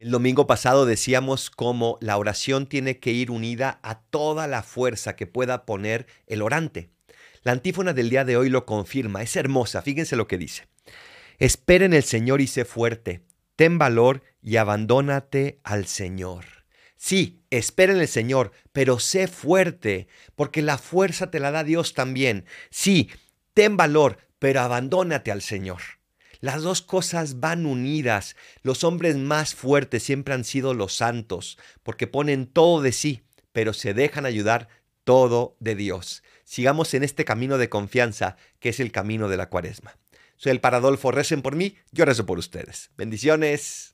El domingo pasado decíamos cómo la oración tiene que ir unida a toda la fuerza que pueda poner el orante. La antífona del día de hoy lo confirma, es hermosa, fíjense lo que dice. Espera en el Señor y sé fuerte, ten valor y abandónate al Señor. Sí, espera en el Señor, pero sé fuerte, porque la fuerza te la da Dios también. Sí, ten valor, pero abandónate al Señor. Las dos cosas van unidas. Los hombres más fuertes siempre han sido los santos, porque ponen todo de sí, pero se dejan ayudar todo de Dios. Sigamos en este camino de confianza, que es el camino de la cuaresma. Soy el Paradolfo, recen por mí, yo rezo por ustedes. Bendiciones.